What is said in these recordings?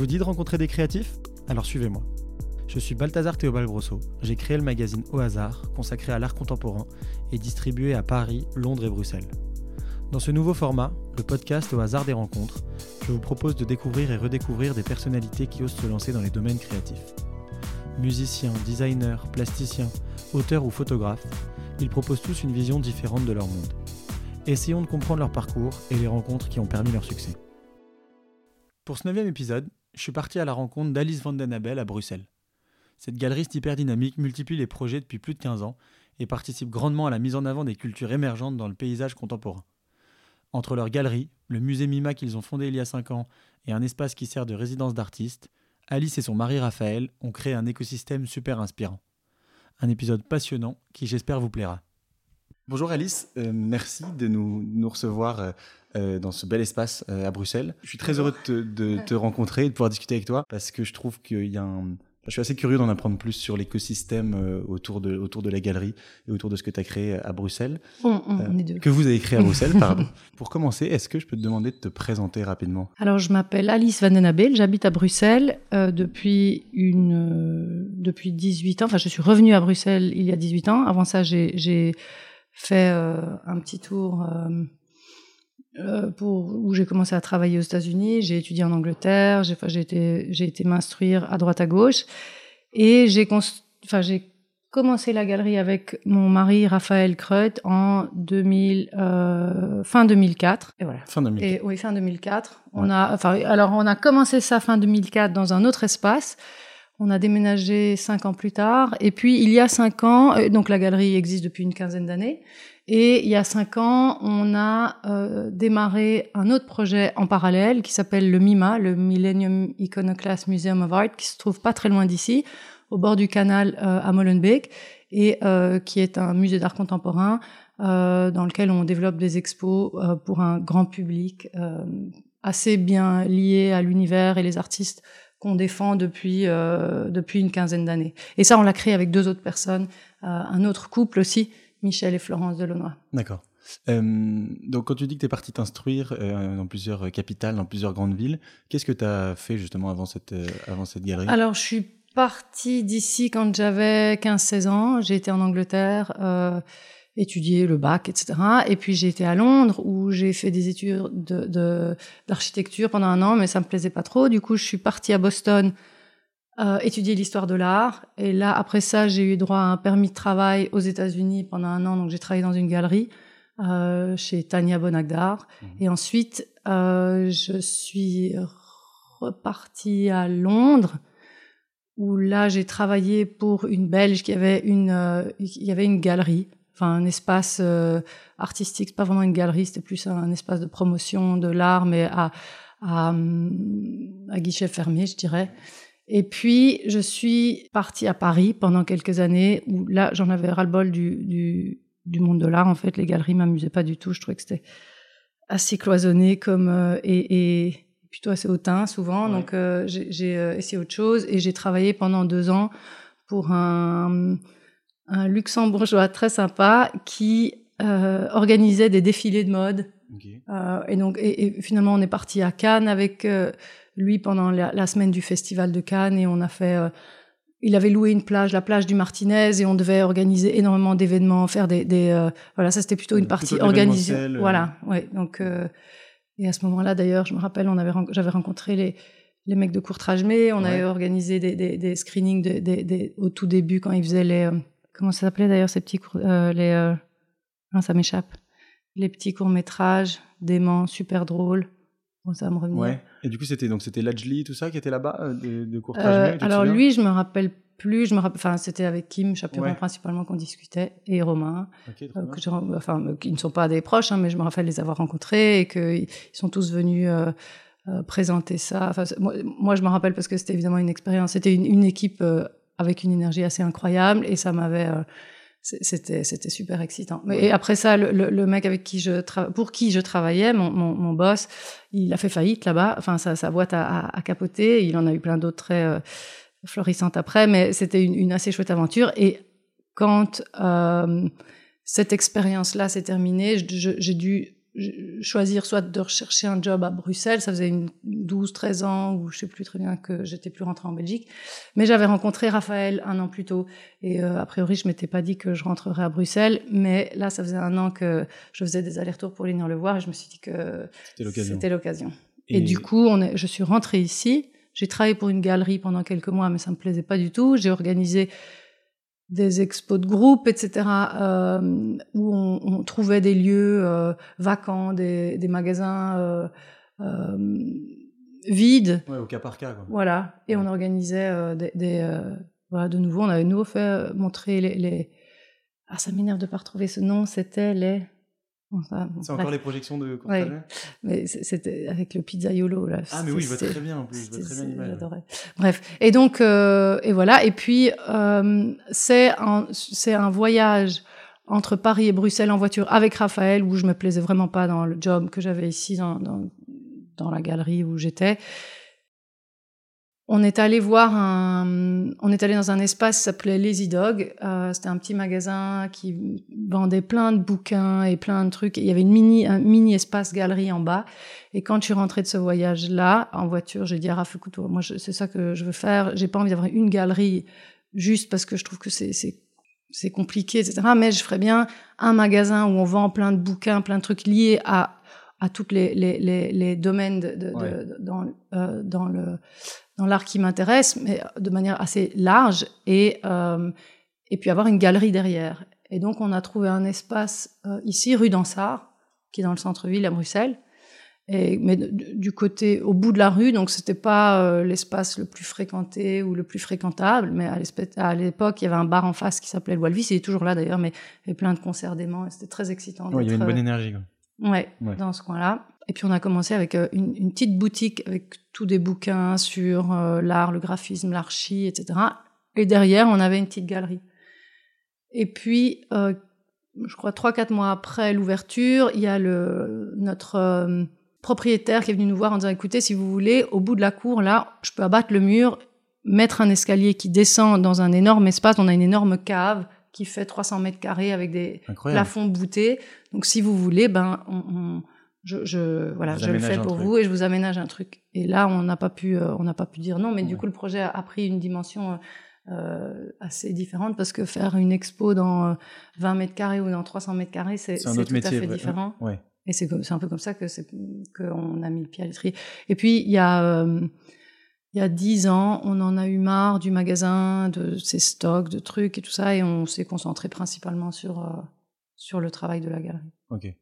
vous dit de rencontrer des créatifs? Alors suivez-moi. Je suis Balthazar Théobald Grosso. J'ai créé le magazine Au hasard, consacré à l'art contemporain et distribué à Paris, Londres et Bruxelles. Dans ce nouveau format, le podcast Au hasard des rencontres, je vous propose de découvrir et redécouvrir des personnalités qui osent se lancer dans les domaines créatifs. Musiciens, designers, plasticiens, auteurs ou photographes, ils proposent tous une vision différente de leur monde. Essayons de comprendre leur parcours et les rencontres qui ont permis leur succès. Pour ce neuvième épisode, je suis parti à la rencontre d'Alice Van Den Abel à Bruxelles. Cette galeriste hyper dynamique multiplie les projets depuis plus de 15 ans et participe grandement à la mise en avant des cultures émergentes dans le paysage contemporain. Entre leur galerie, le musée Mima qu'ils ont fondé il y a 5 ans et un espace qui sert de résidence d'artistes, Alice et son mari Raphaël ont créé un écosystème super inspirant. Un épisode passionnant qui j'espère vous plaira. Bonjour Alice, euh, merci de nous, nous recevoir euh, euh, dans ce bel espace à Bruxelles. Je suis très heureux de te, de te rencontrer et de pouvoir discuter avec toi parce que je trouve qu'il y a un, je suis assez curieux d'en apprendre plus sur l'écosystème autour de, autour de la galerie et autour de ce que tu as créé à Bruxelles. On, on, est deux. Que vous avez créé à Bruxelles, pardon. Pour commencer, est-ce que je peux te demander de te présenter rapidement? Alors, je m'appelle Alice Van Den Abel, j'habite à Bruxelles euh, depuis, une, euh, depuis 18 ans. Enfin, je suis revenue à Bruxelles il y a 18 ans. Avant ça, j'ai fait euh, un petit tour euh, pour, où j'ai commencé à travailler aux États-Unis, j'ai étudié en Angleterre, j'ai j'ai été, j'ai été m'instruire à droite à gauche, et j'ai enfin, j'ai commencé la galerie avec mon mari Raphaël Kreut en 2000, euh, fin 2004. Et voilà. Fin 2004. Et, oui, fin 2004. On a, enfin, alors on a commencé ça fin 2004 dans un autre espace. On a déménagé cinq ans plus tard. Et puis, il y a cinq ans, euh, donc la galerie existe depuis une quinzaine d'années. Et il y a cinq ans, on a euh, démarré un autre projet en parallèle qui s'appelle le MIMA, le Millennium Iconoclast Museum of Art, qui se trouve pas très loin d'ici, au bord du canal euh, à Molenbeek, et euh, qui est un musée d'art contemporain euh, dans lequel on développe des expos euh, pour un grand public assez bien lié à l'univers et les artistes qu'on défend depuis depuis une quinzaine d'années. Et ça, on l'a créé avec deux autres personnes, un autre couple aussi Michel et Florence Delonois. D'accord. Euh, donc, quand tu dis que tu es parti t'instruire euh, dans plusieurs capitales, dans plusieurs grandes villes, qu'est-ce que tu as fait justement avant cette, euh, avant cette galerie? Alors, je suis partie d'ici quand j'avais 15-16 ans. J'ai été en Angleterre, étudier le bac, etc. Et puis, j'ai été à Londres où j'ai fait des études d'architecture de, pendant un an, mais ça me plaisait pas trop. Du coup, je suis partie à Boston euh, étudier l'histoire de l'art. Et là, après ça, j'ai eu droit à un permis de travail aux États-Unis pendant un an. Donc, j'ai travaillé dans une galerie euh, chez Tania Bonagdar. Mmh. Et ensuite, euh, je suis repartie à Londres, où là, j'ai travaillé pour une Belge qui avait une, il y avait une galerie, enfin un espace euh, artistique, pas vraiment une galerie, c'était plus un, espace de promotion de l'art, mais à, à, à guichet fermé, je dirais. Et puis, je suis partie à Paris pendant quelques années où là, j'en avais ras-le-bol du, du, du, monde de l'art. En fait, les galeries m'amusaient pas du tout. Je trouvais que c'était assez cloisonné comme euh, et, et, plutôt assez hautain souvent. Donc, euh, j'ai euh, essayé autre chose et j'ai travaillé pendant deux ans pour un, un luxembourgeois très sympa qui euh, organisait des défilés de mode. Okay. et donc, et, et, finalement, on est parti à Cannes avec lui pendant la, la, semaine du festival de Cannes et on a fait euh, il avait loué une plage, la plage du Martinez, et on devait organiser énormément d'événements, faire des, des euh, voilà, ça c'était plutôt une partie plutôt organisée. Euh. Voilà, ouais. Donc euh, et à ce moment-là, d'ailleurs, je me rappelle, on avait j'avais rencontré les les mecs de Courtrage mais on ouais. avait organisé des, des, des screenings de, des, des, au tout début quand ils faisaient les comment ça s'appelait d'ailleurs ces petits cours, les non, ça m'échappe les petits courts métrages déments super drôles Bon, ça va me revenir. Ouais. Et du coup, c'était donc c'était Lajli, tout ça, qui était là-bas euh, de, de euh, Alors lui, je me rappelle plus. Je me rappelle, enfin, c'était avec Kim Chaperon ouais. principalement qu'on discutait et Romain, okay, euh, que je, enfin, euh, qui ne sont pas des proches, hein, mais je me rappelle les avoir rencontrés et qu'ils sont tous venus. Euh, euh, présenter ça. Enfin, moi, moi, je me rappelle parce que c'était évidemment une expérience. C'était une, une, équipe avec une énergie assez incroyable et ça m'avait c'était c'était super excitant. Mais et après ça, le, le, le, mec avec qui je pour qui je travaillais, mon, mon, mon boss, il a fait faillite là-bas. Enfin, sa, sa boîte a, a, a, capoté. Il en a eu plein d'autres très euh, florissantes après, mais c'était une, une, assez chouette aventure. Et quand euh, cette expérience-là s'est terminée, j'ai dû choisir soit de rechercher un job à Bruxelles, ça faisait une 12, 13 ans, ou je sais plus très bien que j'étais plus rentrée en Belgique, mais j'avais rencontré Raphaël un an plus tôt, et euh, a priori je m'étais pas dit que je rentrerais à Bruxelles, mais là ça faisait un an que je faisais des allers-retours pour venir le voir, et je me suis dit que c'était l'occasion. Et... du coup, on est, je suis rentrée ici, j'ai travaillé pour une galerie pendant quelques mois, mais ça me plaisait pas du tout, j'ai organisé des expos de groupe, etc., euh, où on, on, trouvait des lieux euh, vacants, des, des magasins euh, euh vides. Ouais, au cas par cas. Quoi. Voilà, et on organisait euh, des, des euh, voilà, de nouveau, on avait de nouveau fait montrer les, les... ah ça m'énerve de pas retrouver ce nom, c'était les c'est encore les projections de ouais. Mais c'était avec le pizzaiolo là. Ah mais oui, je vois très bien en plus, J'adorais. Bref, et donc euh, et voilà, et puis euh, c'est un c'est un voyage entre Paris et Bruxelles en voiture avec Raphaël où je me plaisais vraiment pas dans le job que j'avais ici dans, dans dans la galerie où j'étais on est allé voir un, on est allé dans un espace qui s'appelait Lazy Dog. Euh, c'était un petit magasin qui vendait plein de bouquins et plein de trucs. il y avait une mini, un mini espace galerie en bas. Et quand je suis rentrée de ce voyage-là, en voiture, j'ai dit à Raph, écoute, moi, c'est ça que je veux faire. J'ai pas envie d'avoir une galerie juste parce que je trouve que c'est, c'est, c'est compliqué, etc. Mais je ferais bien un magasin où on vend plein de bouquins, plein de trucs liés à à toutes les, les, les, les domaines de, de, de, dans, euh, dans le dans l'art qui m'intéresse, mais de manière assez large, et, euh, et puis avoir une galerie derrière. Et donc, on a trouvé un espace euh, ici, rue d'Ansart, qui est dans le centre-ville à Bruxelles, et, mais du côté, au bout de la rue, donc c'était pas euh, l'espace le plus fréquenté ou le plus fréquentable, mais à l'époque, il y avait un bar en face qui s'appelait le Walvis, il est toujours là d'ailleurs, mais il y avait plein de concerts d'aimants, et c'était très excitant. il y avait une bonne énergie. Quoi. Ouais, ouais, dans ce coin-là. Et puis on a commencé avec euh, une, une petite boutique avec tous des bouquins sur euh, l'art, le graphisme, l'archi, etc. Et derrière, on avait une petite galerie. Et puis, euh, je crois trois quatre mois après l'ouverture, il y a le notre euh, propriétaire qui est venu nous voir en disant écoutez, si vous voulez, au bout de la cour là, je peux abattre le mur, mettre un escalier qui descend dans un énorme espace. On a une énorme cave qui fait 300 mètres carrés avec des plafonds boutés. Donc si vous voulez, ben on, on je, je voilà, je le fais pour vous et je vous aménage un truc. Et là, on n'a pas pu, euh, on n'a pas pu dire non, mais du coup, le projet a, pris une dimension euh, assez différente parce que faire une expo dans 20 euh, mètres carrés ou dans 300 mètres carrés, c'est tout métier, à fait différent. Ouais. Et c'est c'est un peu comme ça que c'est qu'on a mis le pied à l'étrier. Et puis il y a euh, il y a dix ans, on en a eu marre du magasin, de ses stocks, de trucs et tout ça, et on s'est concentré principalement sur sur le travail de la galerie. Ok.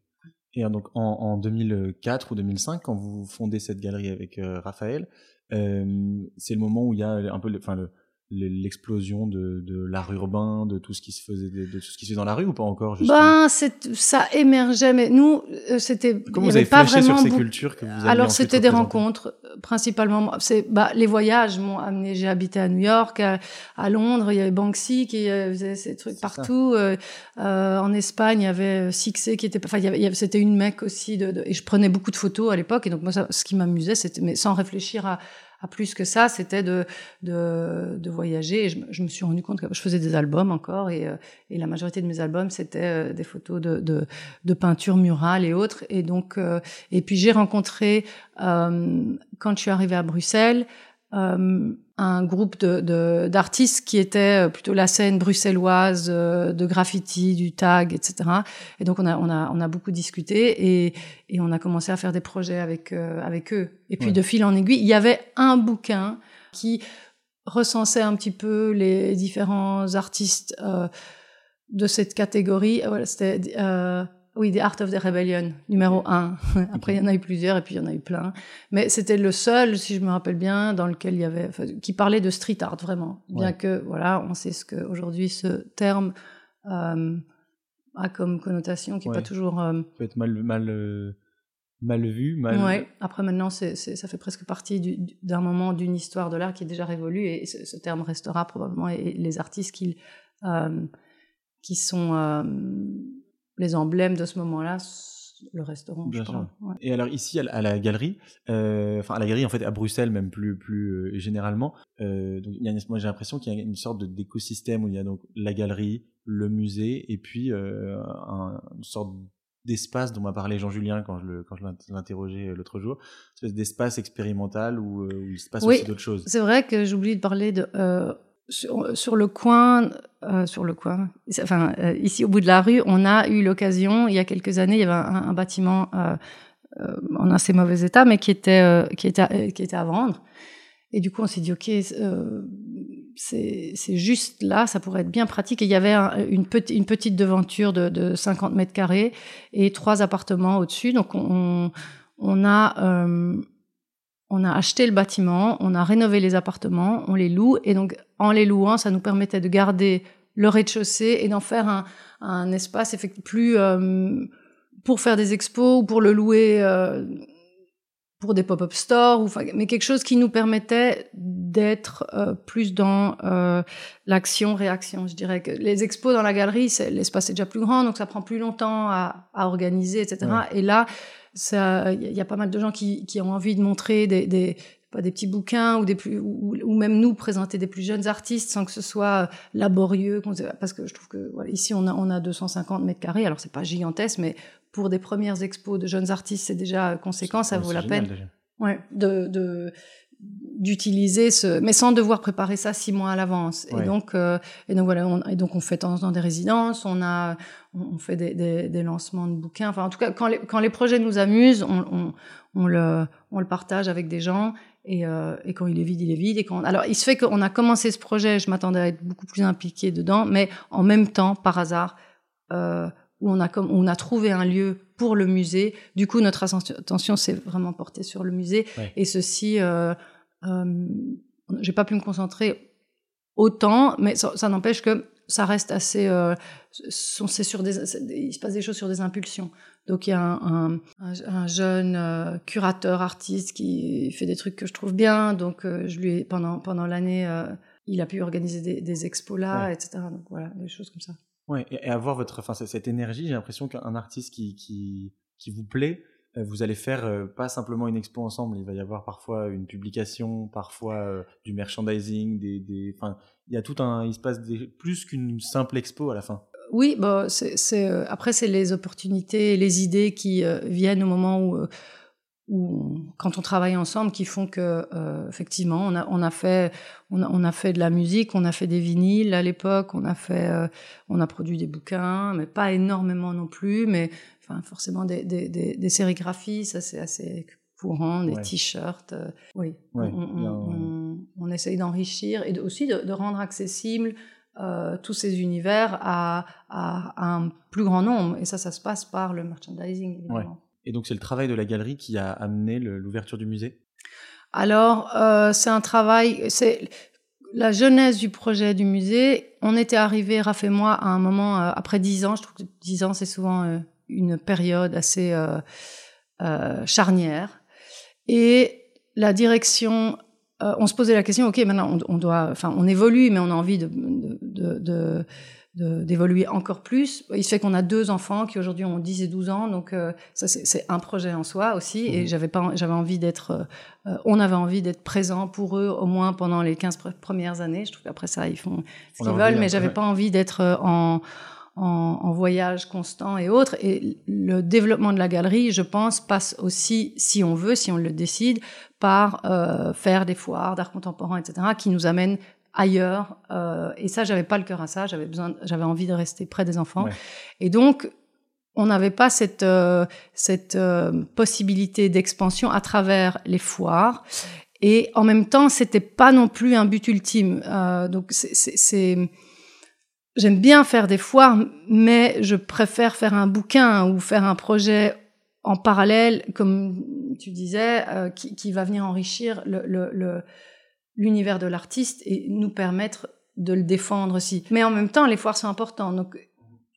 Et donc en, en, 2004 ou 2005, quand vous fondez cette galerie avec euh, Raphaël, euh, c'est le moment où il y a un peu, enfin le, l'explosion de, de l'art urbain, de tout ce qui se faisait, de, tout ce qui se fait dans la rue ou pas encore justement? Ben, ça émergeait, mais nous, euh, c'était. Comment vous avez pas vraiment sur ces cultures que vous Alors, c'était des rencontres, euh, principalement. C'est, bah, les voyages m'ont amené. J'ai habité à New York, à, Londres, il y avait Banksy qui euh, faisait ces trucs partout. Euh, en Espagne, il y avait Sixé qui était. Enfin, il y avait, c'était une mec aussi, de, et je prenais beaucoup de photos à l'époque. Et donc, moi, ça, ce qui m'amusait, c'était, mais sans réfléchir à à plus que ça, c'était de, de, de, voyager. Et je, me suis rendu compte que je faisais des albums encore, et, euh, et la majorité de mes albums, c'était euh, des photos de, de, de, peinture murale et autres. Et donc, euh, et puis j'ai rencontré, quand je suis arrivée à Bruxelles, euh, un groupe de, d'artistes qui était euh, plutôt la scène bruxelloise euh, de graffiti, du tag, etc. Et donc on a on a on a beaucoup discuté et et on a commencé à faire des projets avec avec eux. Et puis de fil en aiguille, il y avait un bouquin qui recensait un petit peu les différents artistes de cette catégorie. Voilà, c'était oui, The Art of the Rebellion, numéro un. Après, il y en a eu plusieurs et puis il y en a eu plein. Mais c'était le seul, si je me rappelle bien, dans lequel il y avait, qui parlait de street art vraiment. Bien que, voilà, on sait ce que aujourd'hui ce terme euh, a comme connotation qui n'est pas toujours. Euh, peut être mal, mal, euh, mal vu. Mal... Ouais. Après, maintenant, c'est, ça fait presque partie d'un moment d'une histoire de l'art qui est déjà révolue et ce, terme restera probablement. Et, les artistes qui, qui sont les emblèmes de ce moment-là le je crois. Et alors ici à la, galerie, euh, enfin à la galerie en fait à Bruxelles même plus plus euh, généralement, euh, donc il y a moi j'ai l'impression qu'il y a une sorte d'écosystème où il y a donc la galerie, le musée et puis une sorte d'espace dont m'a parlé Jean-Julien quand je le, quand je l'interrogeais l'autre jour, une espèce d'espace expérimental où, où, il se passe aussi d'autres choses. C'est vrai que j'oublie de parler de sur, le coin, euh, sur le coin, enfin euh, ici au bout de la rue, on a eu l'occasion, il y a quelques années, il y avait un, bâtiment euh, en assez mauvais état, mais qui était qui était qui était à vendre. Et du coup, on s'est dit ok, c'est juste là, ça pourrait être bien pratique. Et il y avait une, petite, une petite devanture de, de 50 mètres carrés et trois appartements au-dessus. Donc on, on a on a acheté le bâtiment, on a rénové les appartements, on les loue, et donc en les louant, ça nous permettait de garder le rez-de-chaussée et d'en faire un, un espace plus euh, pour faire des expos ou pour le louer euh, pour des pop-up stores, ou, mais quelque chose qui nous permettait d'être euh, plus dans l'action-réaction. Je dirais que les expos dans la galerie, l'espace est déjà plus grand, donc ça prend plus longtemps à, à organiser, etc. Et là, il y a pas mal de gens qui, qui ont envie de montrer des, des pas des petits bouquins ou des plus ou, ou, même nous présenter des plus jeunes artistes sans que ce soit laborieux parce que je trouve que voilà, ici on a on a 250 mètres carrés alors c'est pas gigantesque mais pour des premières expos de jeunes artistes c'est déjà conséquent ça vaut la peine. ouais de, d'utiliser ce, mais sans devoir préparer ça six mois à l'avance. Et donc, euh, et donc voilà, on, et donc on fait de temps en temps des résidences, on a, on fait des, des, des, lancements de bouquins. Enfin, en tout cas, quand les, quand les projets nous amusent, on, on, on le, on le partage avec des gens. Et, euh, et, quand il est vide, il est vide. Et quand, alors, il se fait qu'on a commencé ce projet, je m'attendais à être beaucoup plus impliqué dedans, mais en même temps, par hasard, euh, où on a comme on a trouvé un lieu pour le musée. Du coup, notre attention s'est vraiment portée sur le musée. Et ceci, euh, euh, j'ai pas pu me concentrer autant, mais ça, ça n'empêche que ça reste assez. Euh, c'est sur des, il se passe des choses sur des impulsions. Donc il y a un, un, un jeune euh, curateur artiste qui fait des trucs que je trouve bien. Donc euh, je lui ai, pendant pendant l'année, euh, il a pu organiser des, des expos là, etc. Donc voilà, des choses comme ça. Ouais, et avoir votre, enfin cette énergie, j'ai l'impression qu'un artiste qui, qui qui vous plaît, vous allez faire euh, pas simplement une expo ensemble, il va y avoir parfois une publication, parfois euh, du merchandising, des, il y a tout un, il se passe plus qu'une simple expo à la fin. Oui, bah, après c'est les opportunités, les idées qui viennent au moment où quand on travaille ensemble qui font que euh, effectivement on a fait on a, fait de la musique on a fait des vinyles à l'époque on a fait euh, on a produit des bouquins mais pas énormément non plus mais enfin forcément des des, des, des sérigraphies ça c'est assez courant des t-shirts euh, oui. On, on, on, essaye d'enrichir et aussi de, de, rendre accessible euh, tous ces univers à, à, à, un plus grand nombre. Et ça ça se passe par le merchandising évidemment. Et donc c'est le travail de la galerie qui a amené l'ouverture du musée? Alors euh, c'est un travail, c'est la jeunesse du projet du musée. On était arrivé, Raph et moi, à un moment, après dix ans, je trouve que dix ans c'est souvent une période assez euh, euh, charnière. Et la direction on se posait la question, ok, maintenant on, on, doit, enfin, on évolue, mais on a envie de, d'évoluer encore plus. Il se fait qu'on a deux enfants qui aujourd'hui ont 10 et 12 ans, donc euh, ça c'est un projet en soi aussi. Et mhm. j'avais pas, j'avais envie d'être, euh, on avait envie d'être présent pour eux au moins pendant les 15 premières années. Je trouve qu'après ça ils font ce qu'ils veulent, mais j'avais pas envie d'être euh, en, en, en, voyage constant et autres. Et le développement de la galerie, je pense, passe aussi, si on veut, si on le décide, par euh, faire des foires d'art contemporain, etc., qui nous amènent ailleurs. Euh, et ça, j'avais pas le cœur à ça. J'avais besoin, j'avais envie de rester près des enfants. Ouais. Et donc, on n'avait pas cette euh, cette euh, possibilité d'expansion à travers les foires. Et en même temps, c'était pas non plus un but ultime. Euh, donc, c'est j'aime bien faire des foires, mais je préfère faire un bouquin ou faire un projet en parallèle, comme tu disais, euh, qui, va venir enrichir l'univers de l'artiste et nous permettre de le défendre aussi. Mais en même temps, les foires sont importantes. Donc,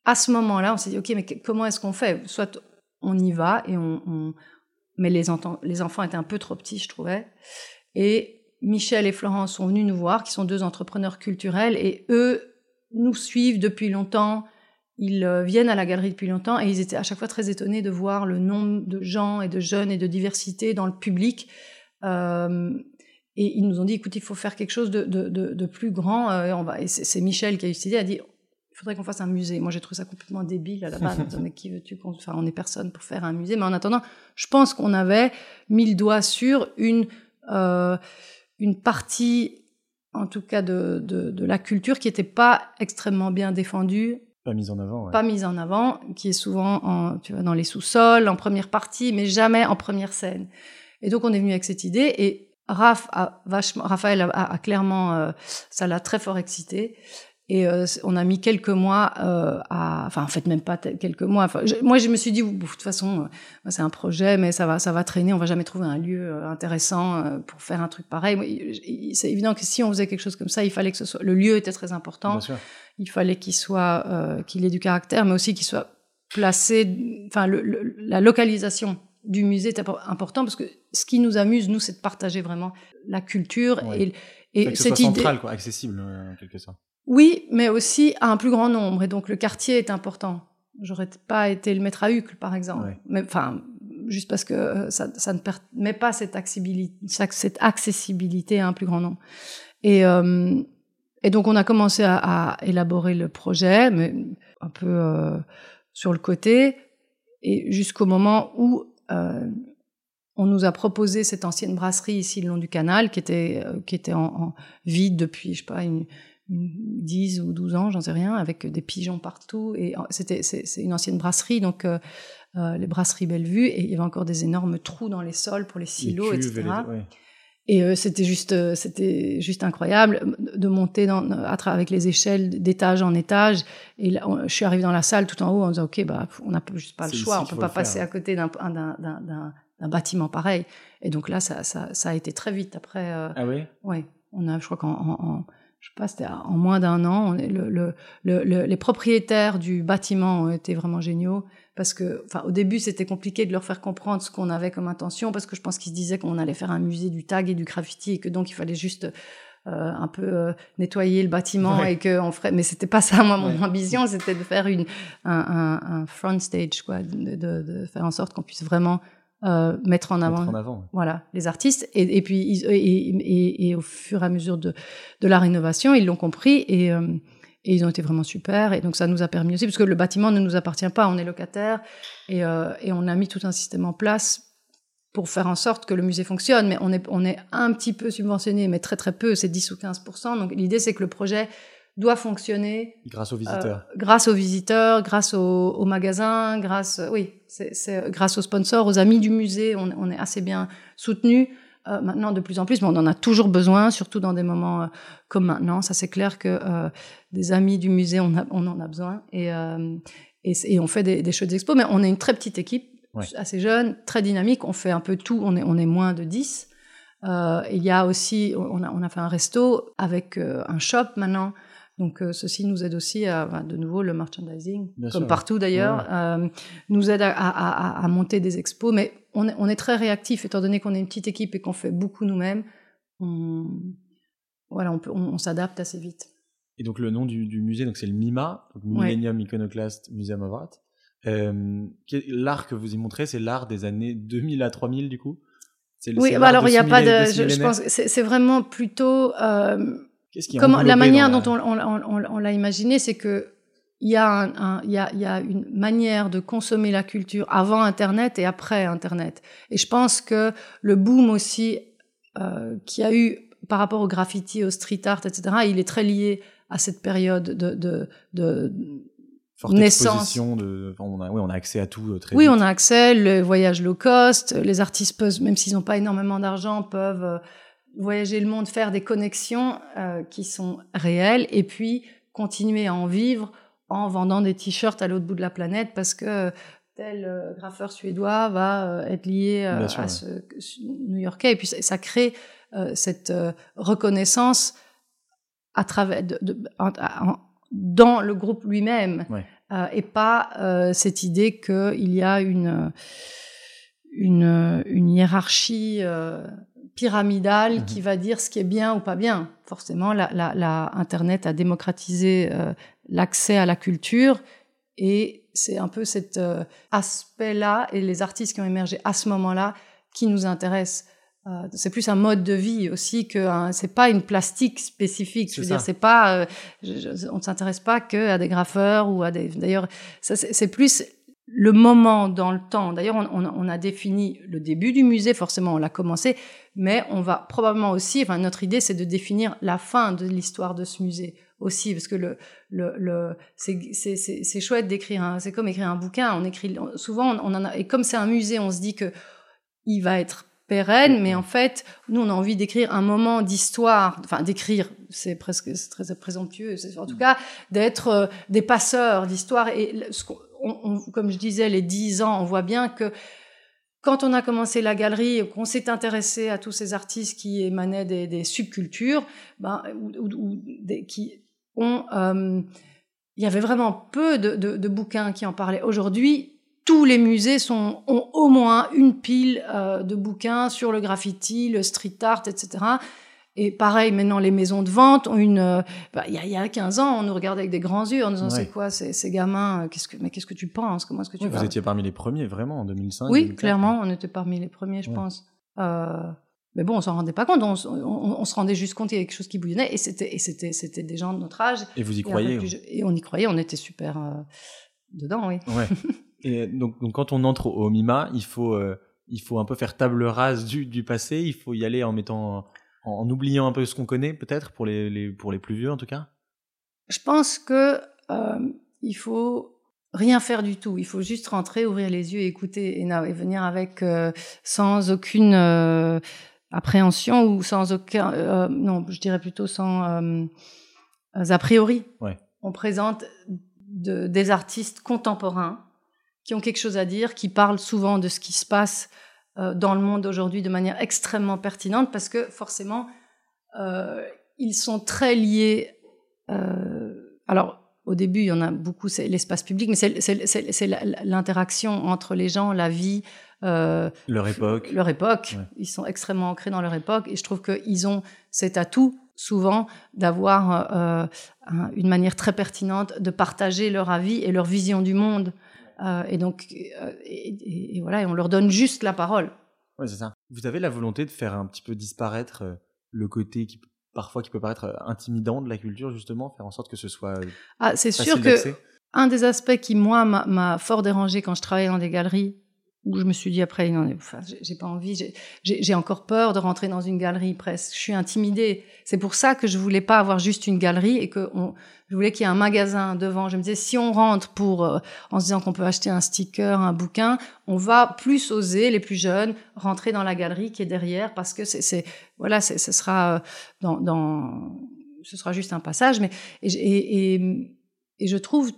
à ce moment-là, on s'est dit, OK, mais comment est-ce qu'on fait? Soit on y va et on... Mais les enfants étaient un peu trop petits, je trouvais. Et Michel et Florence sont venus nous voir, qui sont deux entrepreneurs culturels, et eux nous suivent depuis longtemps. Ils euh, viennent à la galerie depuis longtemps et ils étaient à chaque fois très étonnés de voir le nombre de gens et de jeunes et de diversité dans le public. Euh, et ils nous ont dit, écoute, il faut faire quelque chose de, de, de, de plus grand. Euh, on va, et c'est Michel qui a eu cette idée, a dit, il faudrait qu'on fasse un musée. Moi, j'ai trouvé ça complètement débile à la base. mais qui veux-tu Enfin, on est personne pour faire un musée. Mais en attendant, je pense qu'on avait mis le doigt sur une euh, une partie, en tout cas de, de, de la culture, qui n'était pas extrêmement bien défendue pas mise en avant. Ouais. Pas mise en avant, qui est souvent en, tu vois, dans les sous-sols, en première partie, mais jamais en première scène. Et donc on est venu avec cette idée et Raph a vachement, Raphaël a, a, clairement, euh, ça l'a très fort excité. Et euh, on a mis quelques mois euh, à, enfin en fait même pas quelques mois. Enfin, moi je me suis dit, de toute façon, euh, c'est un projet, mais ça va, ça va traîner. On va jamais trouver un lieu intéressant pour faire un truc pareil. C'est évident que si on faisait quelque chose comme ça, il fallait que ce soit. Le lieu était très important. Il fallait qu'il soit, qu'il ait du caractère, mais aussi qu'il soit placé. Enfin, le, le, la localisation du musée est important parce que ce qui nous amuse, nous, c'est de partager vraiment la culture ouais. et, et cette idée central, quoi, accessible en quelque sorte. Oui, mais aussi à un plus grand nombre. Et donc le quartier est important. J'aurais pas été le maître à Uccle, par exemple. Ouais. Mais, enfin, juste parce que euh, ça, ça ne permet pas cette accessibilité, cette accessibilité à un plus grand nombre. Et, euh, et donc on a commencé à, à, élaborer le projet, mais un peu euh, sur le côté, et jusqu'au moment où euh, on nous a proposé cette ancienne brasserie ici le long du canal, qui était qui était en, en vide depuis, je sais pas, une 10 ou 12 ans, j'en sais rien, avec des pigeons partout. Et c'était, c'est, une ancienne brasserie, donc euh, euh, les brasseries Bellevue, et il y avait encore des énormes trous dans les sols pour les silos, les etc. Ouais. Et euh, c'était juste, c'était juste incroyable de monter dans, à avec les échelles d'étage en étage. Et là, on, je suis arrivée dans la salle tout en haut en disant, ok, bah, on n'a juste pas le choix, on peut pas passer faire. à côté d'un, bâtiment pareil. Et donc là, ça, ça, ça a été très vite après. Euh, ah oui. Ouais. On a, je crois qu'en en, en, je sais pas, c'était en moins d'un an. Le, le, le, les propriétaires du bâtiment ont été vraiment géniaux parce que, enfin, au début, c'était compliqué de leur faire comprendre ce qu'on avait comme intention parce que je pense qu'ils se disaient qu'on allait faire un musée du tag et du graffiti et que donc il fallait juste euh, un peu euh, nettoyer le bâtiment ouais. et que on ferait. Mais c'était pas ça, moi, mon ouais. ambition, c'était de faire une un, un, un, front stage, quoi, de, de, de faire en sorte qu'on puisse vraiment euh, mettre en avant, mettre en avant. voilà les artistes. Et, et puis ils, et, et, et, au fur et à mesure de, de la rénovation ils l'ont compris et, euh, et ils ont été vraiment super. Et donc ça nous a permis aussi parce que le bâtiment ne nous appartient pas. On est locataire et, euh, et on a mis tout un système en place pour faire en sorte que le musée fonctionne. Mais on est on est un petit peu subventionné mais très très peu. C'est 10 ou 15 donc l'idée c'est que le projet doit fonctionner grâce aux visiteurs, euh, grâce aux visiteurs, grâce aux, aux magasins, grâce oui, c'est grâce aux sponsors, aux amis du musée, on, on est assez bien soutenu. Euh, maintenant de plus en plus, mais on en a toujours besoin, surtout dans des moments euh, comme maintenant. Ça c'est clair que euh, des amis du musée, on, a, on en a besoin et, euh, et, et, on fait des, des chouettes expos, mais on est une très petite équipe, ouais. assez jeune, très dynamique. On fait un peu tout. On est on est moins de 10. il y a aussi, on a, on a fait un resto avec un shop maintenant. Donc euh, ceci nous aide aussi à, de nouveau, le merchandising, Bien comme sûr. partout d'ailleurs, Ouais. euh, nous aide à, à, à, monter des expos. Mais on est, on est très réactif, étant donné qu'on est une petite équipe et qu'on fait beaucoup nous-mêmes. On, voilà, on, s'adapte assez vite. Et donc le nom du, du musée, donc c'est le MIMA, donc Millennium ouais. Iconoclast Museum of Art. Euh, l'art que vous y montrez, c'est l'art des années 2000 à 3000 du coup? Oui, bah alors il n'y a pas de, je, je, pense, c'est vraiment plutôt euh, Qui comment la manière dont on, on, on, on l'a imaginé, c'est que il y, a un, un, il, y a, il y a une manière de consommer la culture avant Internet et après Internet. Et je pense que le boom aussi euh, qu'il y a eu par rapport au graffiti, au street art, etc., il est très lié à cette période de, de, de Forte naissance. De, on, a, oui, on a accès à tout euh, très Oui, vite. on a accès, le voyage low cost, les artistes peuvent, même s'ils n'ont pas énormément d'argent, peuvent euh, voyager le monde, faire des connexions euh, qui sont réelles, et puis continuer à en vivre en vendant des t-shirts à l'autre bout de la planète parce que tel euh, graffeur suédois va euh, être lié euh, sûr, à ouais. ce new-yorkais et puis ça, ça crée euh, cette euh, reconnaissance à travers de, de, en, en, dans le groupe lui-même ouais. euh, et pas cette idée qu'il y a une une, une hiérarchie euh, pyramidale Mhm. qui va dire ce qui est bien ou pas bien. Forcément, la, la, la Internet a démocratisé euh, l'accès à la culture et c'est un peu cet euh, aspect-là et les artistes qui ont émergé à ce moment-là qui nous intéressent. Euh, c'est plus un mode de vie aussi que c'est pas une plastique spécifique. Je veux C'est dire, ça. c'est pas, je- je- on ne s'intéresse pas que à des graffeurs ou à des. D'ailleurs, c'est plus le moment dans le temps. D'ailleurs, on, on a- on a défini le début du musée, forcément, on l'a commencé, mais on va probablement aussi. Enfin, notre idée, c'est de définir la fin de l'histoire de ce musée aussi, parce que le, le, le c'est chouette d'écrire. C'est comme écrire un bouquin. On écrit on- souvent, on en a, et comme c'est un musée, on se dit que il va être pérenne, mais en fait, nous, on a envie d'écrire un moment d'histoire, enfin, d'écrire, c'est presque, c'est très présomptueux, en tout cas, d'être euh, des passeurs d'histoire. Et ce qu'on- comme je disais, les dix ans, on voit bien que quand on a commencé la galerie, qu'on s'est intéressé à tous ces artistes qui émanaient des, subcultures, ben, qui ont, euh, il y avait vraiment peu de, bouquins qui en parlaient. Aujourd'hui, tous les musées ont au moins une pile euh, de bouquins sur le graffiti, le street art, etc. Et pareil, maintenant, les maisons de vente ont une. euh, bah, Il y, a, il y a 15 ans, on nous regardait avec des grands yeux en disant Ouais. c'est quoi ces, ces gamins euh, qu'est-ce que, Mais qu'est-ce que tu penses? Comment est-ce que tu Oui, vous étiez parmi les premiers, vraiment, en 2005. Oui, 2004. clairement, on était parmi les premiers, je Ouais. pense. Euh, mais bon, on s'en rendait pas compte. On, s- on- on se rendait juste compte qu'il y avait quelque chose qui bouillonnait. Et c'était, et c'était, c'était des gens de notre âge. Et vous y et croyez plus je- Et on y croyait. On était super euh, dedans, oui. Ouais. Et donc, donc, quand on entre au MIMA, il faut, il faut un peu faire table rase du, du passé. Il faut y aller en mettant, en, en oubliant un peu ce qu'on connaît, peut-être pour les, les, pour les plus vieux en tout cas? Je pense que euh, il faut rien faire du tout. Il faut juste rentrer, ouvrir les yeux, et écouter et, venir avec euh, sans aucune euh, appréhension ou sans aucun, euh, non, je dirais plutôt sans a priori. Ouais. On présente de- des artistes contemporains qui ont quelque chose à dire, qui parlent souvent de ce qui se passe dans le monde aujourd'hui de manière extrêmement pertinente parce que forcément, euh, ils sont très liés. euh, alors, au début, il y en a beaucoup, c'est l'espace public, mais c'est- l'interaction entre les gens, la vie, euh, Leur époque. leur époque. Ouais. Ils sont extrêmement ancrés dans leur époque et je trouve qu'ils ont cet atout souvent d'avoir euh, un- une manière très pertinente de partager leur avis et leur vision du monde. Euh, et donc, euh, et, voilà, et on leur donne juste la parole. Ouais, c'est ça. Vous avez la volonté de faire un petit peu disparaître euh, le côté qui parfois qui peut paraître intimidant de la culture, justement, faire en sorte que ce soit Ah, c'est sûr que un des aspects qui, moi, m'a- m'a fort dérangé quand je travaillais dans des galeries, où je me suis dit après, j'ai pas envie, j'ai- encore peur de rentrer dans une galerie presque. Je suis intimidée. C'est pour ça que je voulais pas avoir juste une galerie et que je voulais qu'il y ait un magasin devant. Je me disais, si on rentre pour, euh, en se disant qu'on peut acheter un sticker, un bouquin, on va plus oser, les plus jeunes, rentrer dans la galerie qui est derrière parce que c'est, voilà, ce sera euh, dans, ce sera juste un passage. Mais et je trouve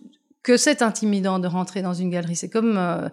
que c'est intimidant de rentrer dans une galerie. C'est comme euh,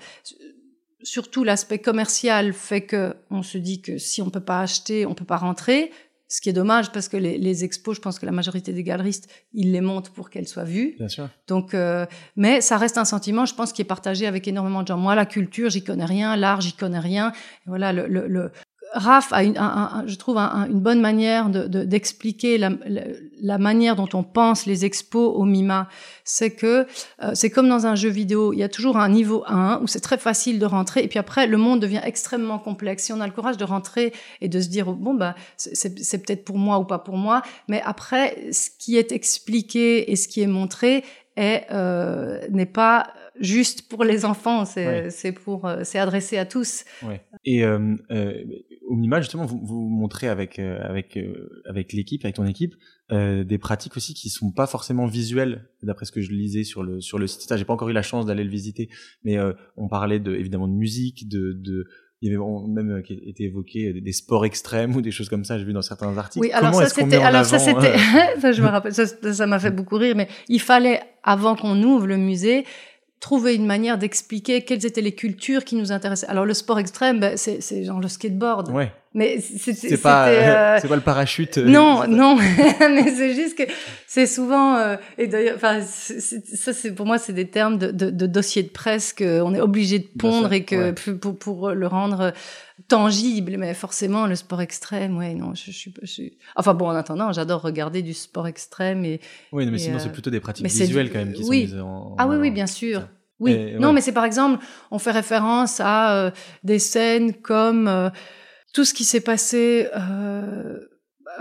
surtout l'aspect commercial fait que on se dit que si on peut pas acheter, on peut pas rentrer. Ce qui est dommage parce que les, les expos, je pense que la majorité des galeristes, ils les montent pour qu'elles soient vues. Bien sûr. Donc, euh, mais ça reste un sentiment, je pense, qui est partagé avec énormément de gens. Moi, la culture, j'y connais rien, l'art, j'y connais rien. Et voilà, le, le, le... Raph a, une, un, un, je trouve, un, une bonne manière d'expliquer de, de, la, manière dont on pense les expos au MIMA. C'est que euh, c'est comme dans un jeu vidéo, il y a toujours un niveau 1 où c'est très facile de rentrer, et puis après, le monde devient extrêmement complexe. Si on a le courage de rentrer et de se dire, bon, bah, c'est peut-être pour moi ou pas pour moi, mais après, ce qui est expliqué et ce qui est montré euh, n'est pas juste pour les enfants, c'est pour euh, c'est adressé à tous. Ouais. Et euh, euh, au MIMA, justement, vous, vous montrez avec euh, avec euh, avec l'équipe, avec ton équipe, euh, des pratiques aussi qui sont pas forcément visuelles, d'après ce que je lisais sur le sur le site. Ça, j'ai pas encore eu la chance d'aller le visiter, mais euh, on parlait de évidemment de musique, de de il y avait même qui était évoqué des, sports extrêmes ou des choses comme ça. J'ai vu dans certains articles. Oui, alors Comment ça c'était, alors ça c'était, ça je me rappelle, ça ça m'a fait beaucoup rire, mais il fallait avant qu'on ouvre le musée trouver une manière d'expliquer quelles étaient les cultures qui nous intéressaient. Alors le sport extrême, ben, c'est, genre le skateboard. Ouais. Mais c'est, pas, euh... c'est pas le parachute. Non, non, mais c'est juste que c'est souvent euh, et d'ailleurs, enfin, ça c'est pour moi c'est des termes de, de, de dossier de presse qu'on est obligé de pondre et que ouais. pour, pour le rendre tangible. Mais forcément, le sport extrême, ouais, non, je, suis, je. Enfin bon, en attendant, j'adore regarder du sport extrême et. Oui, mais et sinon euh... c'est plutôt des pratiques visuelles du... quand même qui oui. sont mises en. Ah oui, oui, bien sûr. Oui, et, non, ouais. mais c'est par exemple, on fait référence à euh, des scènes comme euh, tout ce qui s'est passé euh,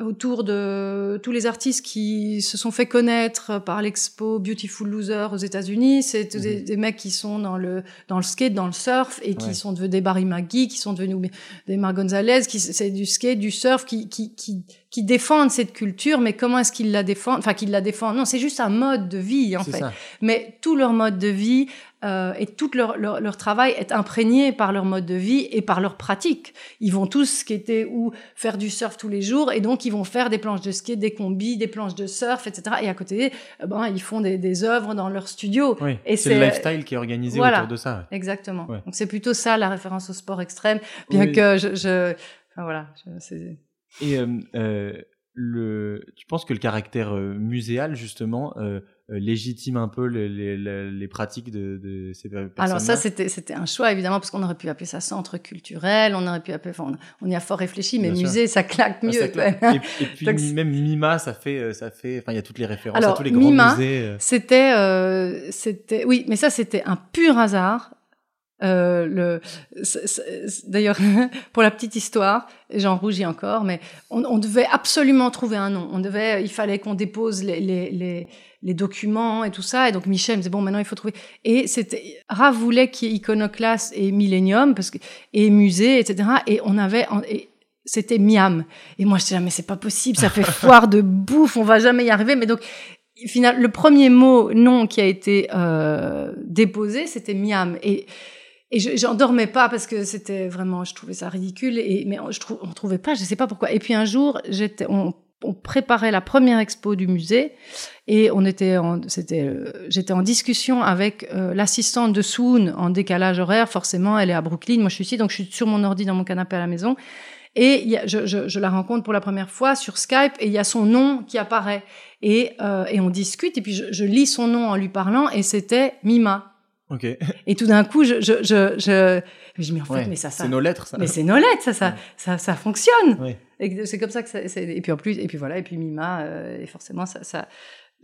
autour de tous les artistes qui se sont fait connaître par l'expo Beautiful Loser aux États-Unis. C'est des, mhm. des, mecs qui sont dans le dans le skate, dans le surf et qui sont devenus des Barry McGee, qui sont devenus des Mar Gonzalez, qui c'est du skate, du surf, qui qui qui qui défendent cette culture, mais comment est-ce qu'ils la défendent Enfin, qu'ils la défendent? Non, c'est juste un mode de vie en fait. Ça. Mais tout leur mode de vie euh, et tout leur, leur, leur, travail est imprégné par leur mode de vie et par leur pratique. Ils vont tous skater ou faire du surf tous les jours, et donc ils vont faire des planches de skate, des combis, des planches de surf, etc. Et à côté, euh, ben, ils font des, des œuvres dans leur studio. Oui, et c'est le lifestyle qui est organisé voilà, autour de ça. Exactement. Ouais. Donc c'est plutôt ça la référence au sport extrême, bien oui. que je, je enfin, voilà. Je, et euh, euh, le, tu penses que le caractère euh, muséal justement euh, légitime un peu les, les, les pratiques de, de ces personnes Alors ça, c'était c'était un choix évidemment parce qu'on aurait pu appeler ça centre culturel, on aurait pu appeler, enfin, on, on y a fort réfléchi, mais Bien musée, sûr. ça claque mieux. Ça claque. Et, et, puis Donc, même Mima, ça fait ça fait, enfin il y a toutes les références Alors, à tous les grands Mima, musées. C'était euh, c'était oui, mais ça c'était un pur hasard. Euh, le, d'ailleurs, pour la petite histoire, j'en rougis encore, mais on, on, devait absolument trouver un nom. On devait, il fallait qu'on dépose les, les, les, les, documents et tout ça. Et donc Michel me disait bon, maintenant il faut trouver. Et c'était Rav voulait qu'il y ait Iconoclaste et Millennium parce que et musée, etc. Et on avait et, c'était Miam. Et moi, je disais, mais c'est pas possible, ça fait foire de bouffe, on va jamais y arriver. Mais donc, final, le premier mot, nom qui a été euh, déposé, c'était Miam. Et, et j'en dormais pas parce que c'était vraiment, je trouvais ça ridicule. Et mais on, je trou, on trouvait pas, je sais pas pourquoi. Et puis un jour, j'étais, on, on, préparait la première expo du musée et on était, c'était, euh, j'étais en discussion avec euh, l'assistante de Soon en décalage horaire. Forcément, elle est à Brooklyn, moi je suis ici, donc je suis sur mon ordi dans mon canapé à la maison. Et y a, je, je, je, la rencontre pour la première fois sur Skype et il y a son nom qui apparaît. Et, euh, et on discute et puis je, je lis son nom en lui parlant et c'était Mima. Okay. Et tout d'un coup, je, je, je, je, je me en fait, ouais, mais ça, ça. C'est nos lettres, ça. Mais c'est nos lettres, ça, ça, Ouais. ça, ça fonctionne. Ouais. Et c'est comme ça que ça, et puis en plus, et puis voilà, et puis Mima, euh, et forcément, ça, ça,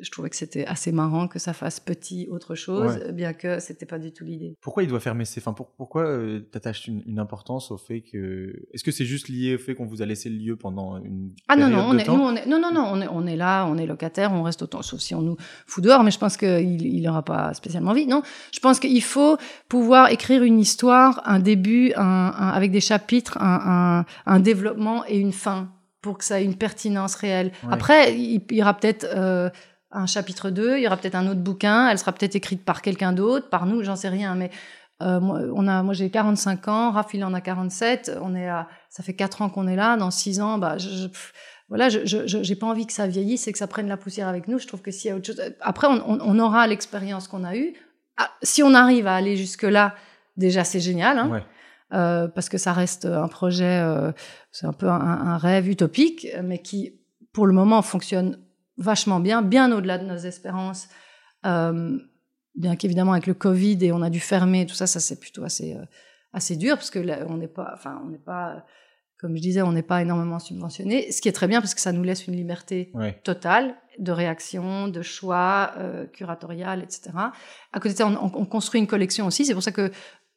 je trouvais que c'était assez marrant que ça fasse petit autre chose, Ouais. bien que c'était pas du tout l'idée. Pourquoi il doit fermer ses... Enfin, pour- pourquoi euh, t'attaches une, une importance au fait que... Est-ce que c'est juste lié au fait qu'on vous a laissé le lieu pendant une Ah non, période non, on de temps nous, on est, non, non, non, on est, on est là, on est locataire, on reste autant, sauf si on nous fout dehors, mais je pense qu'il il aura pas spécialement envie. Non, je pense qu'il faut pouvoir écrire une histoire, un début, un, un- avec des chapitres, un, un, un développement et une fin pour que ça ait une pertinence réelle. Ouais. Après, il, il y aura peut-être euh, un chapitre 2, il y aura peut-être un autre bouquin, elle sera peut-être écrite par quelqu'un d'autre, par nous, j'en sais rien, mais euh, moi, on a, moi j'ai 45 ans, Raph il en a 47, on est à, ça fait 4 ans qu'on est là, dans 6 ans, bah, je, voilà, je je- je- j'ai pas envie que ça vieillisse et que ça prenne la poussière avec nous. Je trouve que s'il y a autre chose, après on, on, on aura l'expérience qu'on a eue. Ah, si on arrive à aller jusque là, déjà c'est génial, hein, Ouais. euh, parce que ça reste un projet, euh, c'est un peu un, un rêve utopique, mais qui pour le moment fonctionne vachement bien, bien au-delà de nos espérances. Euh, bien qu'évidemment avec le Covid et on a dû fermer tout ça, ça c'est plutôt assez euh, assez dur parce que là, on n'est pas, enfin on n'est pas, comme je disais, on n'est pas énormément subventionné. Ce qui est très bien parce que ça nous laisse une liberté Ouais. totale de réaction, de choix euh, curatorial, etc. À côté de ça, on, on- on construit une collection aussi. C'est pour ça que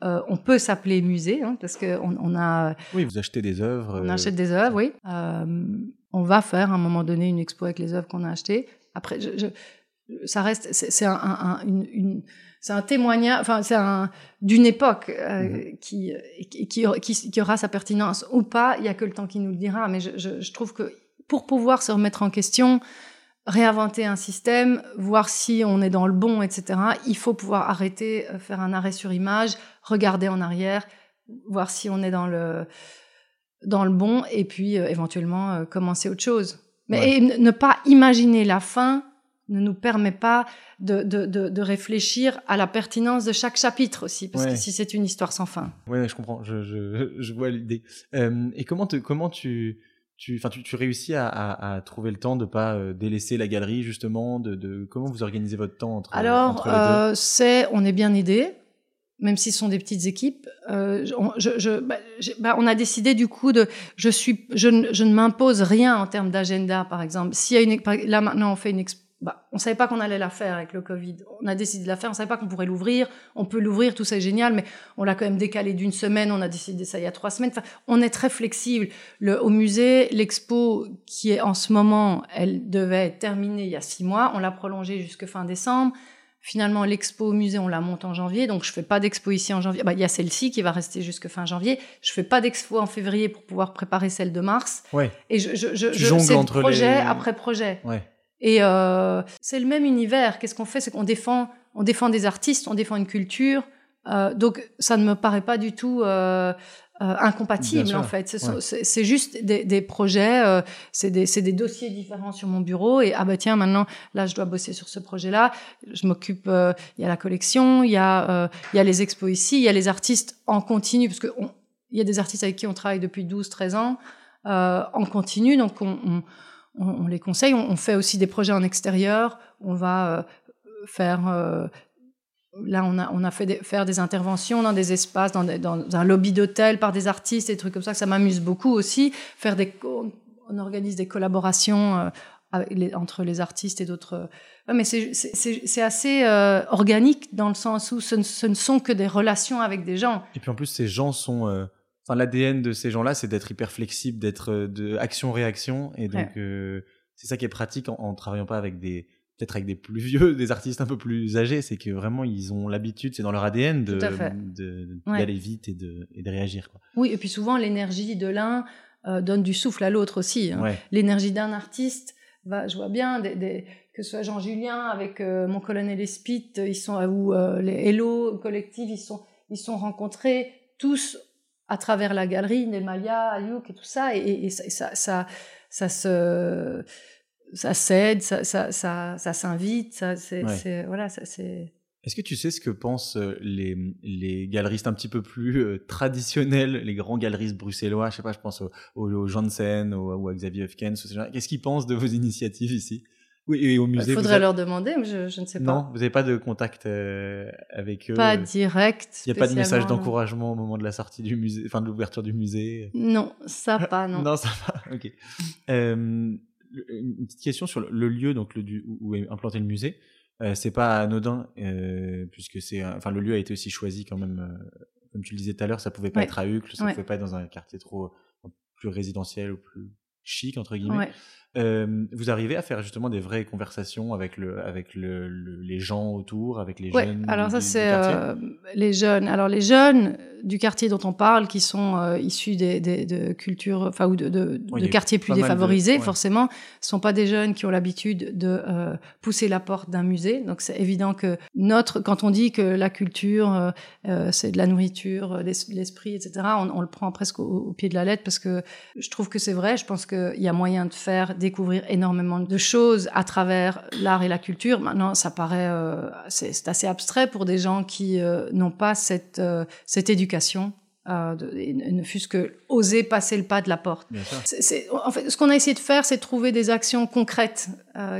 euh, on peut s'appeler musée hein, parce que on, on a Oui, vous achetez des œuvres. on euh, achète des œuvres, oui. Euh, on va faire à un moment donné une expo avec les œuvres qu'on a achetées. Après, je, je, ça reste, c'est un, un, un- une, un témoignage, enfin, c'est un d'une époque euh, Mhm. qui, qui, qui, aura sa pertinence ou pas. Il y a que le temps qui nous le dira. Mais je, je, je trouve que pour pouvoir se remettre en question, réinventer un système, voir si on est dans le bon, etc. Il faut pouvoir arrêter, euh, faire un arrêt sur image, regarder en arrière, voir si on est dans le dans le bon, et puis euh, éventuellement euh, commencer autre chose. Mais Ouais. et ne ne pas imaginer la fin ne nous permet pas de, de, de, de réfléchir à la pertinence de chaque chapitre aussi, parce Ouais. que si c'est une histoire sans fin. Ouais, je comprends, je, je, je vois l'idée. Euh, et comment, te, comment tu, tu, tu, tu réussis à, à, à trouver le temps de pas euh, délaisser la galerie justement, de, de comment vous organisez votre temps entre, Alors, entre les deux? euh, c'est, on est bien aidé, même si ce sont des petites équipes. Euh, on, je, je, bah, j'ai- bah, on a décidé du coup de, je suis, je, ne- je ne m'impose rien en termes d'agenda, par exemple. S'il y a une, là maintenant on fait une bah, on savait pas qu'on allait la faire avec le Covid. On a décidé de la faire, on savait pas qu'on pourrait l'ouvrir. On peut l'ouvrir, tout ça est génial, mais on l'a quand même décalé d'une semaine. On a décidé ça il y a trois semaines. Enfin, on est très flexible. Le, au musée, l'expo qui est en ce moment, elle devait être terminée il y a six mois. On l'a prolongée jusque fin décembre. Finalement, l'expo au musée, on la monte en janvier, donc je fais pas d'expo ici en janvier. Bah, il y a celle-ci qui va rester jusque fin janvier. Je fais pas d'expo en février pour pouvoir préparer celle de mars. Ouais. Et je, je, je, je c'est projet les- après projet. Ouais. Et euh, c'est le même univers. Qu'est-ce qu'on fait? C'est qu'on défend, on défend des artistes, on défend une culture. Euh, donc ça ne me paraît pas du tout euh, euh, incompatible en fait. Ouais. C'est juste des, des projets, c'est des, dossiers différents sur mon bureau. Et ah bah tiens, maintenant là je dois bosser sur ce projet-là. Je m'occupe. Il y a la collection, il y a il y a les expos ici, il y a les artistes en continu parce que il y a des artistes avec qui on travaille depuis 12-13 ans en continu. Donc on, on, on, on les conseille. On, fait aussi des projets en extérieur. On va faire. Euh, là, on a, on a fait des, faire des interventions dans des espaces, dans, des- dans un lobby d'hôtel par des artistes, des trucs comme ça. Ça m'amuse beaucoup aussi. Faire des, on organise des collaborations euh, avec les- entre les artistes et d'autres. Ouais, mais c'est- assez euh, organique dans le sens où ce ne, ce ne sont que des relations avec des gens. Et puis en plus, ces gens sont. euh, Enfin, l'ADN de ces gens-là, c'est d'être hyper flexible, d'être euh, de action-réaction. Et donc, euh, c'est ça qui est pratique en, en travaillant pas avec des. Peut-être avec des plus vieux, des artistes un peu plus âgés, c'est que vraiment ils ont l'habitude, c'est dans leur ADN de fait. de- Ouais. d'aller vite et de, et de réagir. Quoi. Oui, et puis souvent l'énergie de l'un euh, donne du souffle à l'autre aussi. hein. Ouais. l'énergie d'un artiste. va je vois bien des, des- que ce soit Jean Julien avec euh, mon colonel Espit, ils sont ou euh, les Hello collectif, ils sont ils sont rencontrés tous à travers la galerie, Nemalia, Ayuk et tout ça, et, et- et ça, ça, ça, ça se ça s'aide, ça, ça, ça, ça s'invite, ça, c'est, Ouais. voilà, ça, c'est. Est-ce que tu sais ce que pensent euh, les, les galeristes un petit peu plus euh, traditionnels, les grands galeristes bruxellois? Je sais pas, je pense au, au, au Janssen ou, à Xavier Hufkens. Qu'est-ce qu'ils pensent de vos initiatives ici? Oui, et au Il musée. vous faudrait avez- leur demander, mais je, je ne sais pas. Non, vous n'avez pas de contact euh, avec eux Pas direct. Il n'y a pas de message non. d'encouragement au moment de la sortie du musée, enfin de l'ouverture du musée? Non, ça pas, non. ça va. Ok. Euh, une petite question sur le, lieu, donc le, du- où est implanté le musée. Euh, c'est pas anodin euh, puisque c'est, enfin le lieu a été aussi choisi quand même. euh, comme tu le disais tout à l'heure, ça pouvait pas Ouais. être à Uccle, ça Ouais. pouvait pas être dans un quartier trop euh, plus résidentiel ou plus chic entre guillemets. Euh, vous arrivez à faire justement des vraies conversations avec le, avec le, le- les gens autour, avec les Ouais, jeunes. alors ça c'est euh, les jeunes. Alors les jeunes du quartier dont on parle, qui sont euh, issus des, des de cultures, enfin ou de, quartiers plus mal de- défavorisés, ouais. forcément, sont pas des jeunes qui ont l'habitude de euh, pousser la porte d'un musée. Donc c'est évident que notre, quand on dit que la culture c'est de la nourriture, l'es- l'esprit, etc., on, on le prend presque au, au pied de la lettre parce que je trouve que c'est vrai. Je pense qu'il y a moyen de faire découvrir énormément de choses à travers l'art et la culture. Maintenant, ça paraît, euh, c'est assez abstrait pour des gens qui euh, n'ont pas cette, euh, cette éducation. de- et ne fût-ce que oser passer le pas de la porte. En fait, ce qu'on a essayé de faire, c'est de trouver des actions concrètes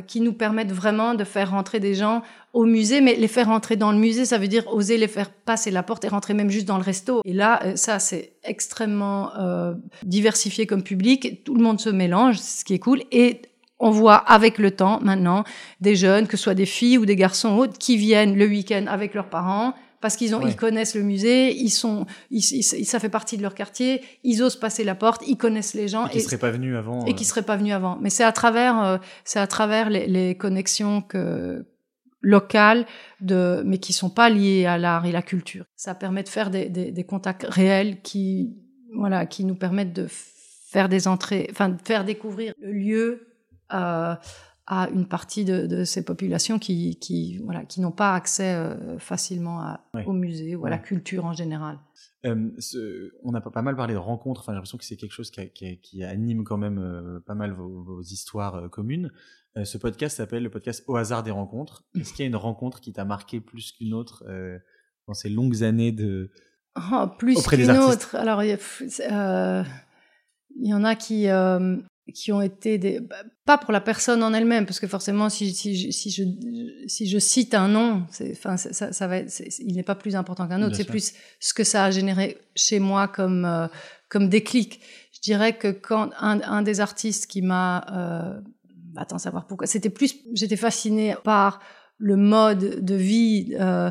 qui nous permettent vraiment de faire rentrer des gens au musée, mais les faire rentrer dans le musée, ça veut dire oser les faire passer la porte et rentrer même juste dans le resto. Et là, euh, ça, c'est extrêmement euh, diversifié comme public. Tout le monde se mélange, ce qui est cool. Et on voit avec le temps maintenant des jeunes, que ce soit des filles ou des garçons autres, qui viennent le week-end avec leurs parents parce qu'ils ont, Ouais. ils connaissent le musée, ils sont, ils, ils- ça fait partie de leur quartier, ils osent passer la porte, ils connaissent les gens Et qui seraient pas venus avant. et euh, qui seraient pas venus avant. Mais c'est à travers, euh, c'est à travers les, les connexions que locales, de, mais qui sont pas liées à l'art et la culture. Ça permet de faire des, des, des contacts réels qui, voilà, qui nous permettent de faire des entrées, enfin, de faire découvrir le lieu euh, à une partie de, de ces populations qui, qui, voilà, qui n'ont pas accès euh, facilement à, au musée ou à la culture en général. Euh, ce- on a pas pas mal parlé de rencontres. Enfin, j'ai l'impression que c'est quelque chose qui, a- qui a- qui anime quand même euh, pas mal vos, vos histoires euh, communes. Euh, ce podcast s'appelle le podcast Au hasard des rencontres. Est-ce qu'il y a une rencontre qui t'a marqué plus qu'une autre euh, dans ces longues années de Oh, plus qu'une autre. Alors, il euh, il y en a qui, qui ont été des, bah, pas pour la personne en elle-même, parce que forcément, si, si, je- si, je, si je cite un nom, enfin, ça, ça va être, il n'est pas plus important qu'un autre. C'est plus ce que ça a généré chez moi comme, comme déclic. Je dirais que quand un, un des artistes qui m'a va t'en savoir pourquoi. C'était plus, j'étais fascinée par le mode de vie. Euh,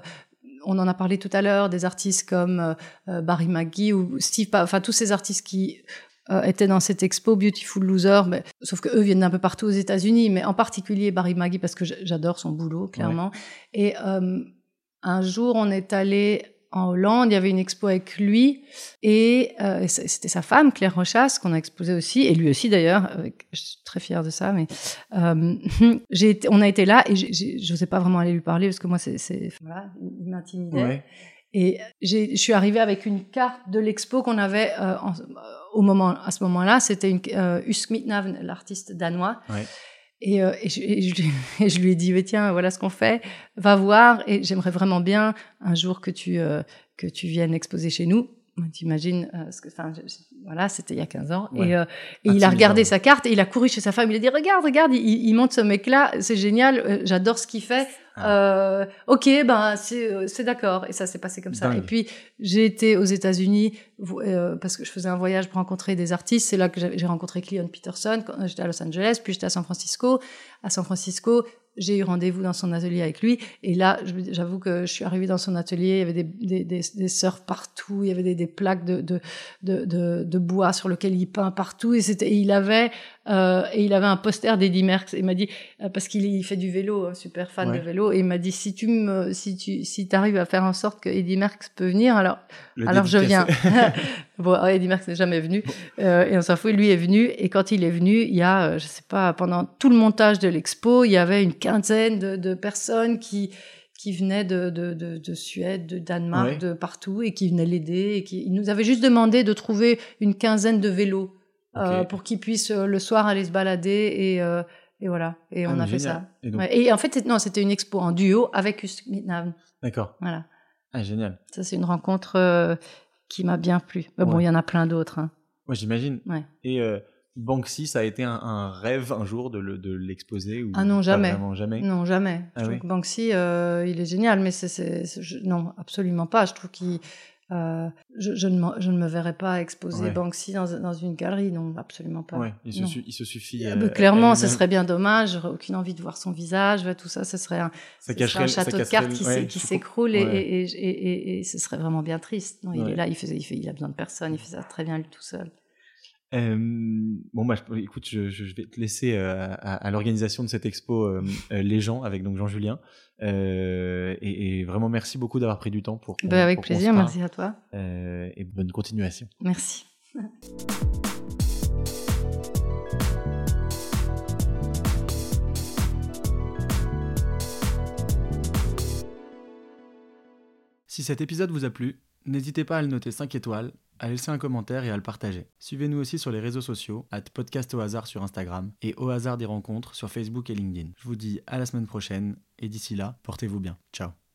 on en a parlé tout à l'heure, des artistes comme euh, Barry McGee ou Steve, enfin tous ces artistes qui euh, étaient dans cette expo Beautiful Loser, mais, sauf que eux viennent d'un peu partout aux États-Unis, mais en particulier Barry McGee parce que j'adore son boulot clairement. Et euh, un jour, on est allé en Hollande, il y avait une expo avec lui et euh, c'était sa femme Claire Rochas qu'on a exposé aussi et lui aussi d'ailleurs. Je suis très fière de ça, mais euh, été, on a été là et je n'osais pas vraiment aller lui parler parce que moi c'est voilà, il m'intimidait. Et je suis arrivée avec une carte de l'expo qu'on avait euh, au moment à ce moment-là. C'était une euh, l'artiste danois. Ouais. Et, euh, et, je, et, je, lui ai dit, tiens, voilà ce qu'on fait, va voir, et j'aimerais vraiment bien un jour que tu, euh, que tu viennes exposer chez nous. T'imagines, euh, ce que, enfin, voilà, c'était il y a 15 ans. Et, euh, et il a regardé sa carte et il a couru chez sa femme. Il a dit, regarde, regarde, il, il monte ce mec-là, c'est génial, euh, j'adore ce qu'il fait. Ah. Euh, ok, ben c'est c'est d'accord. Et ça s'est passé comme ça. Et puis j'ai été aux États-Unis parce que je faisais un voyage pour rencontrer des artistes. C'est là que j'ai rencontré Cleon Peterson. J'étais à Los Angeles, puis j'étais à San Francisco. À San Francisco, j'ai eu rendez-vous dans son atelier avec lui. Et là, j'avoue que je suis arrivée dans son atelier, il y avait des, des, des, des surfs partout, il y avait des, des plaques de, de, de, de, de bois sur lesquelles il peint partout. Et, c'était, il avait euh, et il avait un poster d'Eddie Merckx. Il m'a dit euh, parce qu'il il fait du vélo, hein, super fan de vélo, et il m'a dit si tu me, si tu, si t'arrives à faire en sorte que Eddie Merckx peut venir, alors, alors je viens. bon, Eddie Merckx n'est jamais venu, euh, et on s'en fout. Lui est venu, et quand il est venu, il y a, euh, je sais pas, pendant tout le montage de l'expo, il y avait une quinzaine de, de personnes qui qui venaient de, de, de, de, Suède, de Danemark, de partout, et qui venaient l'aider. Et qui, ils nous avaient juste demandé de trouver une quinzaine de vélos euh, pour qu'ils puissent euh, le soir aller se balader et, euh, et voilà. Et ah, on a fait ça. Et, en fait, non, c'était une expo en duo avec Mitnaven. D'accord. Voilà. Ah, génial. Ça, c'est une rencontre qui m'a bien plu. Mais bon, il y en a plein d'autres. Hein. Moi, j'imagine. Ouais. Et Banksy, ça a été un, rêve un jour de, l'exposer ou Ah non, jamais. jamais? Non, jamais. Ah je trouve que Banksy, il est génial, mais c'est, non, absolument pas. Je trouve qu'il euh, je, je, ne je, ne me verrais pas exposer Banksy dans, dans, une galerie, non, absolument pas. Ouais, il, se il, se suffit. Euh, bah, clairement, ce serait bien dommage. J'aurais aucune envie de voir son visage, tout ça. Ce serait un, ça un château de cartes qui s'écroule et, et, et, et, ce serait vraiment bien triste. Non, il est là, il, fait, il, fait, il a besoin de personne, il fait ça très bien lui tout seul. Euh, bon, bah, écoute, je, je, vais te laisser euh, à, à l'organisation de cette expo euh, Les gens avec donc Jean-Julien. Et, et, vraiment, merci beaucoup d'avoir pris du temps pour. Bah, avec plaisir, merci à toi. et bonne continuation. Merci. Si cet épisode vous a plu, n'hésitez pas à le noter 5 étoiles à laisser un commentaire et à le partager. Suivez-nous aussi sur les réseaux sociaux, at podcast au hasard sur Instagram et au hasard des rencontres sur Facebook et LinkedIn. Je vous dis à la semaine prochaine et d'ici là, portez-vous bien. Ciao